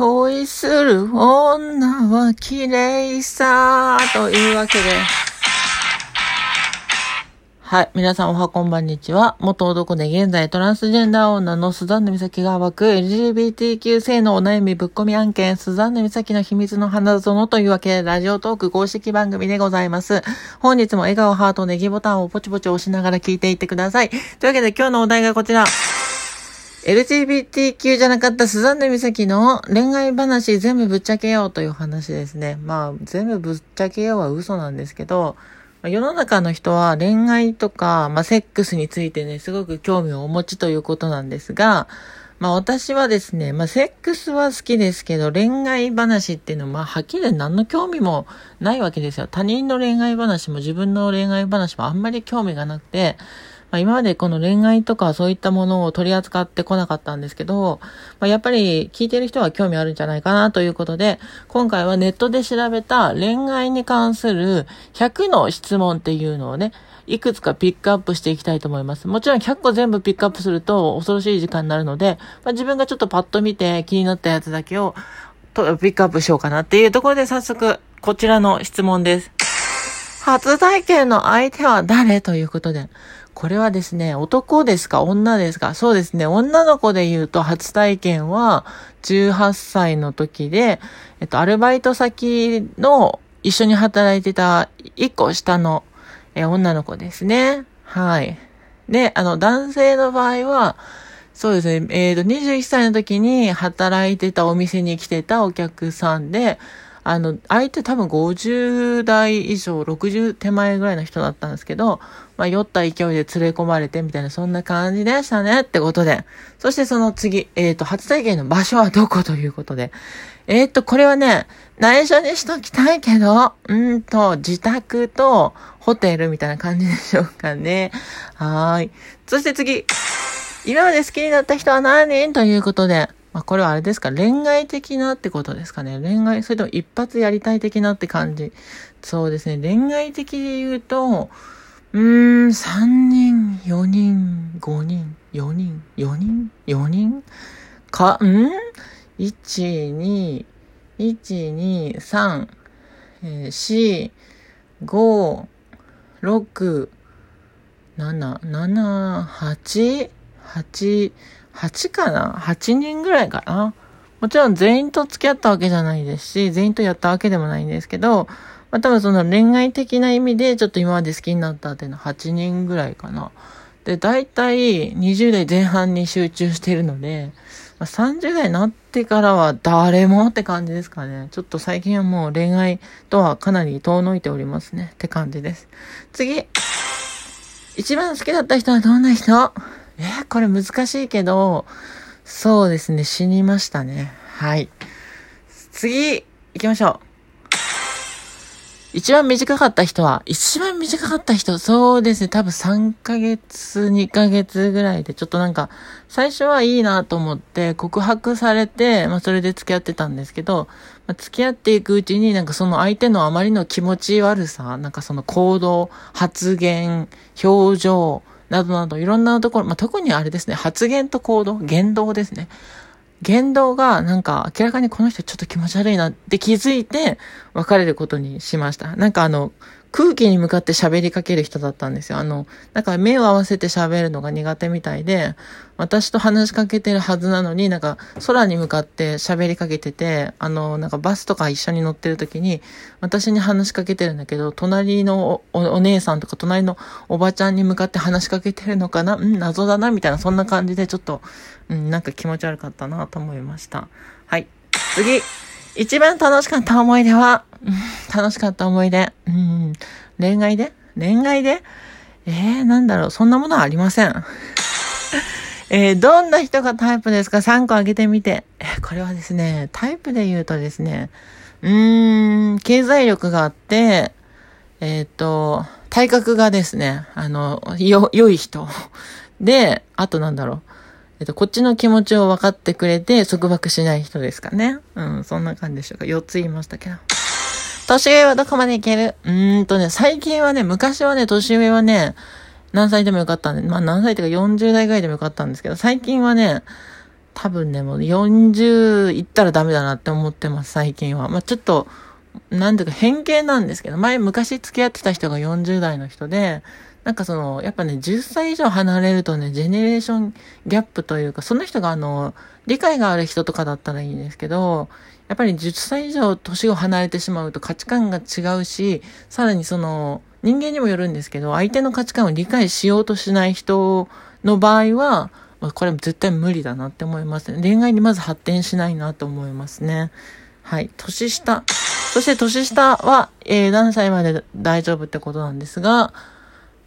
恋する女は綺麗さというわけで。はい。皆さんおはこんばんにちは。元男で現在トランスジェンダー女のスザンヌ美咲が暴く LGBTQ 性のお悩みぶっ込み案件、スザンヌ美咲の秘密の花園というわけで、ラジオトーク公式番組でございます。本日も笑顔、ハート、ネギボタンをポチポチ押しながら聞いていってください。というわけで今日のお題がこちら。LGBTQ じゃなかったスザンヌ美咲の恋愛話全部ぶっちゃけようという話ですね。まあ、全部ぶっちゃけようは嘘なんですけど、世の中の人は恋愛とか、まあ、セックスについてね、すごく興味をお持ちということなんですが、まあ私はですね、まあセックスは好きですけど、恋愛話っていうのは、まあはっきり何の興味もないわけですよ。他人の恋愛話も自分の恋愛話もあんまり興味がなくて、まあ、今までこの恋愛とかそういったものを取り扱ってこなかったんですけど、まあ、やっぱり聞いてる人は興味あるんじゃないかなということで、今回はネットで調べた恋愛に関する100の質問っていうのをね、いくつかピックアップしていきたいと思います。もちろん100個全部ピックアップすると恐ろしい時間になるので、まあ、自分がちょっとパッと見て気になったやつだけをとピックアップしようかなっていうところで早速こちらの質問です。初体験の相手は誰ということで。これはですね、男ですか女ですかそうですね、女の子で言うと初体験は18歳の時で、えっと、アルバイト先の一緒に働いてた1個下の、え女の子ですね。はい。で、あの、男性の場合は、そうですね、えっ、ー、と、21歳の時に働いてたお店に来てたお客さんで、あの、相手多分50代以上、60手前ぐらいの人だったんですけど、まあ、酔った勢いで連れ込まれてみたいな、そんな感じでしたねってことで。そしてその次、えっ、ー、と、初体験の場所はどこということで。えっ、ー、と、これはね、内緒にしときたいけど、うんと、自宅とホテルみたいな感じでしょうかね。はーい。そして次、今まで好きになった人は何？人ということで。まあ、これはあれですか恋愛的なってことですかね恋愛、それとも一発やりたい的なって感じ。そうですね。恋愛的で言うと、うーん、3人、4人、5人、4人、4人、4人？か、ん ?1、2、1、2、3、えー、4、5、6、7、7、8、8、8かな ?8 人ぐらいかな？もちろん全員と付き合ったわけじゃないですし、全員とやったわけでもないんですけど、まあ多分その恋愛的な意味でちょっと今まで好きになったっていうのは8人ぐらいかな。で、大体20代前半に集中してるので、まあ、30代になってからは誰もって感じですかね。ちょっと最近はもう恋愛とはかなり遠のいておりますねって感じです。次一番好きだった人はどんな人？えー、これ難しいけど、そうですね、死にましたね。はい。次、行きましょう。一番短かった人は、一番短かった人、そうですね、多分3ヶ月、2ヶ月ぐらいで、ちょっとなんか、最初はいいなと思って告白されて、まあそれで付き合ってたんですけど、まあ、付き合っていくうちになんかその相手のあまりの気持ち悪さ、なんかその行動、発言、表情、などなどいろんなところ、まあ、特にあれですね、発言と行動、言動ですね。言動がなんか明らかにこの人ちょっと気持ち悪いなって気づいて別れることにしました。なんかあの、空気に向かって喋りかける人だったんですよ。あの、なんか目を合わせて喋るのが苦手みたいで、私と話しかけてるはずなのに、なんか空に向かって喋りかけてて、あの、なんかバスとか一緒に乗ってる時に、私に話しかけてるんだけど、隣のお姉さんとか隣のおばちゃんに向かって話しかけてるのかな？うん、謎だなみたいな、そんな感じでちょっと、うん、なんか気持ち悪かったなと思いました。はい。次一番楽しかった思い出は、楽しかった思い出。うん、恋愛で？恋愛で？えー、なんだろう、そんなものはありません。えー、どんな人がタイプですか ?3 個挙げてみて。え、これはですね、タイプで言うとですね、うーん、経済力があって、えっ、ー、と、体格がですね、あの、よ、良い人。で、あとなんだろう。えっと、こっちの気持ちを分かってくれて束縛しない人ですかね。うん、そんな感じでしょうか。4つ言いましたけど。年上はどこまでいける？うーんとね、最近はね、昔はね、年上はね、何歳でもよかったんで、まあ何歳とか40代ぐらいでもよかったんですけど、最近はね、多分ね、もう40いったらダメだなって思ってます、最近は。まあ、ちょっと、なんていうか偏見なんですけど、前昔付き合ってた人が40代の人で、なんかその、やっぱね、10歳以上離れるとね、ジェネレーションギャップというか、その人があの、理解がある人とかだったらいいんですけど、やっぱり10歳以上年を離れてしまうと価値観が違うし、さらにその、人間にもよるんですけど、相手の価値観を理解しようとしない人の場合は、これ絶対無理だなって思いますね。恋愛にまず発展しないなと思いますね。はい。年下。そして年下は、えー、何歳まで大丈夫ってことなんですが、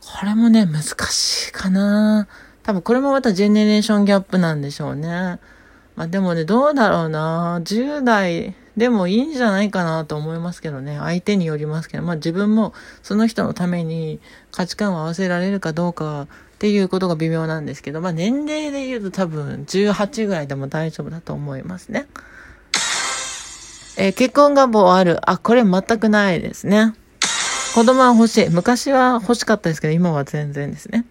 これもね、難しいかな多分これもまたジェネレーションギャップなんでしょうね。まあでもね、どうだろうな10代でもいいんじゃないかなと思いますけどね。相手によりますけど。まあ自分もその人のために価値観を合わせられるかどうかっていうことが微妙なんですけど、まあ年齢で言うと多分18ぐらいでも大丈夫だと思いますね。えー、結婚願望ある。あ、これ全くないですね。子供は欲しい。昔は欲しかったですけど、今は全然ですね。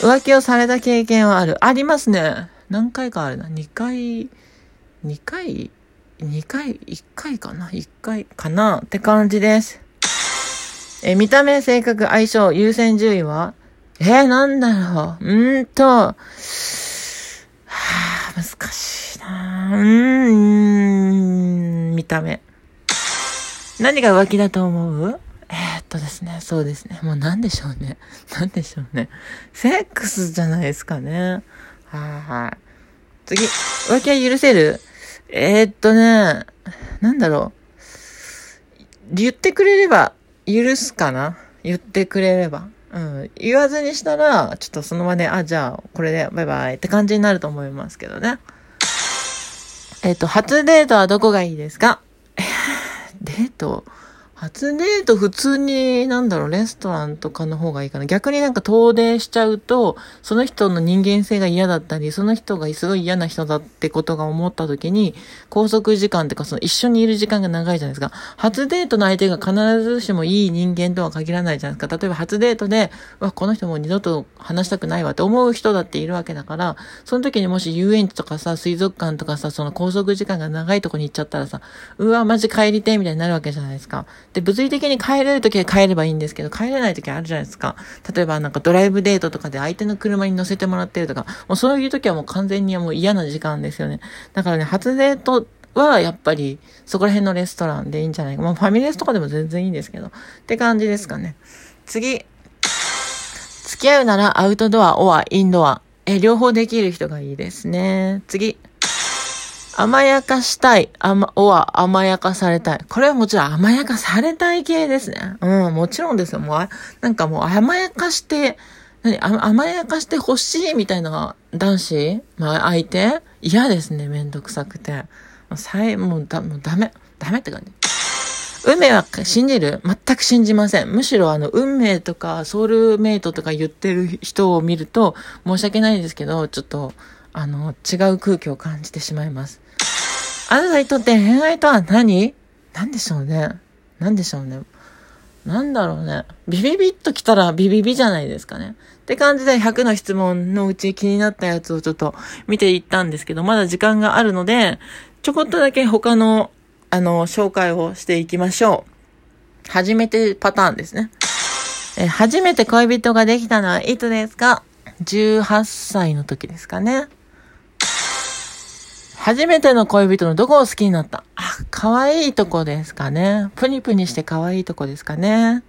浮気をされた経験はある。ありますね。何回かあるな。2回、2回、2回、1回かな ?1 回かなって感じです。え見た目、性格、相性、優先順位は？えー、なんだろう。うーんと、はあ、難しいなうん、た目。何が浮気だと思う？えー、っとですね、そうですね。もう何でしょうね。何でしょうね。セックスじゃないですかね。はいはい。次、浮気は許せる？えー、っとね、なんだろう。言ってくれれば許すかな？言ってくれれば。うん。言わずにしたら、ちょっとその場で、あ、じゃあ、これでバイバイって感じになると思いますけどね。えっ、と、初デートはどこがいいですか？デート？初デート普通に、なんだろう、レストランとかの方がいいかな。逆になんか遠出しちゃうと、その人の人間性が嫌だったり、その人がすごい嫌な人だってことが思った時に、拘束時間ってかその一緒にいる時間が長いじゃないですか。初デートの相手が必ずしもいい人間とは限らないじゃないですか。例えば初デートで、わ、この人もう二度と話したくないわって思う人だっているわけだから、その時にもし遊園地とかさ、水族館とかさ、その拘束時間が長いとこに行っちゃったらさ、うわ、マジ帰りてみたいになるわけじゃないですか。で、物理的に帰れるときは帰ればいいんですけど、帰れないときあるじゃないですか。例えばなんかドライブデートとかで相手の車に乗せてもらってるとか、もうそういうときはもう完全にもう嫌な時間ですよね。だからね、初デートはやっぱりそこら辺のレストランでいいんじゃないか。まあファミレスとかでも全然いいんですけど。って感じですかね。次。付き合うならアウトドア、オア、インドア。え、両方できる人がいいですね。次。甘やかしたい、甘、おは甘やかされたい。これはもちろん甘やかされたい系ですね。うん、もちろんですよ。もう、なんかもう甘やかして、何甘やかして欲しいみたいな男子まあ、相手？嫌ですね、めんどくさくて。さえ、もうだ、もうダメ。ダメって感じ。運命は信じる？全く信じません。むしろあの、運命とかソウルメイトとか言ってる人を見ると、申し訳ないですけど、ちょっと、あの、違う空気を感じてしまいます。あなたにとって恋愛とは何？何でしょうね。何でしょうね。なんだろうね。ビビビッと来たらビビビじゃないですかね。って感じで100の質問のうち気になったやつをちょっと見ていったんですけど、まだ時間があるので、ちょこっとだけ他の、あの、紹介をしていきましょう。初めてパターンですね。え初めて恋人ができたのはいつですか ?18 歳の時ですかね。初めての恋人のどこを好きになった？あ、可愛いとこですかね。プニプニして可愛いとこですかね。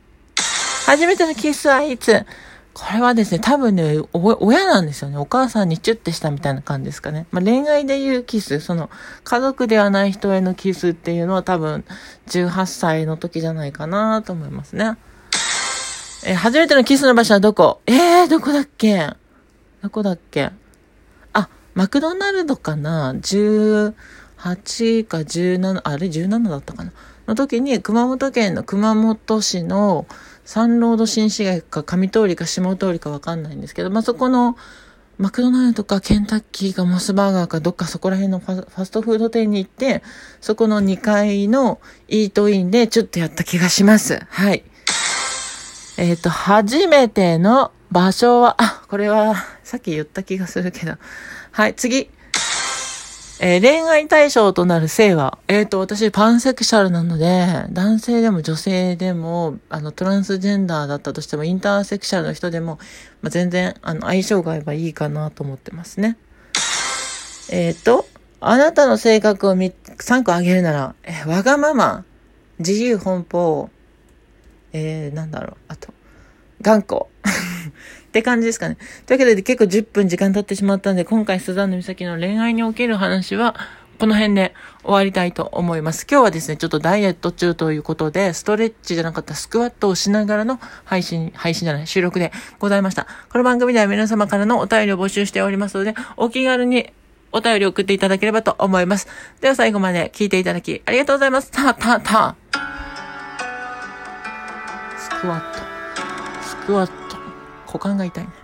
初めてのキスはいつ？これはですね、多分ね、親なんですよね。お母さんにチュッてしたみたいな感じですかね。まあ、恋愛で言うキス、その、家族ではない人へのキスっていうのは多分、18歳の時じゃないかなと思いますね。え初めてのキスの場所はどこ？えー、どこだっけ？どこだっけ？マクドナルドかな ?18 か17、あれ？17だったかな？の時に熊本県の熊本市のサンロード新市街か上通りか下通りかわかんないんですけど、まあ、そこのマクドナルドかケンタッキーかモスバーガーかどっかそこら辺のファストフード店に行って、そこの2階のイートインでちょっとやった気がします。はい。えっ、ー、と、初めての場所は、あ、これはさっき言った気がするけど、はい、次。えー、恋愛対象となる性は、えっ、ー、と、私パンセクシャルなので、男性でも女性でも、あの、トランスジェンダーだったとしても、インターセクシャルの人でも、まあ、全然、あの、相性が合えばいいかなと思ってますね。えっ、ー、と、あなたの性格を3個挙げるなら、えわがまま、自由奔放、えー、なんだろう、あと、頑固。って感じですかね。というわけで結構10分時間経ってしまったんで、今回スザンヌ美咲の恋愛における話は、この辺で終わりたいと思います。今日はですね、ちょっとダイエット中ということで、ストレッチじゃなかったスクワットをしながらの配信、配信じゃない、収録でございました。この番組では皆様からのお便りを募集しておりますので、お気軽にお便りを送っていただければと思います。では最後まで聞いていただきありがとうございます。た、た、た。スクワット。スクワット。股間が痛い。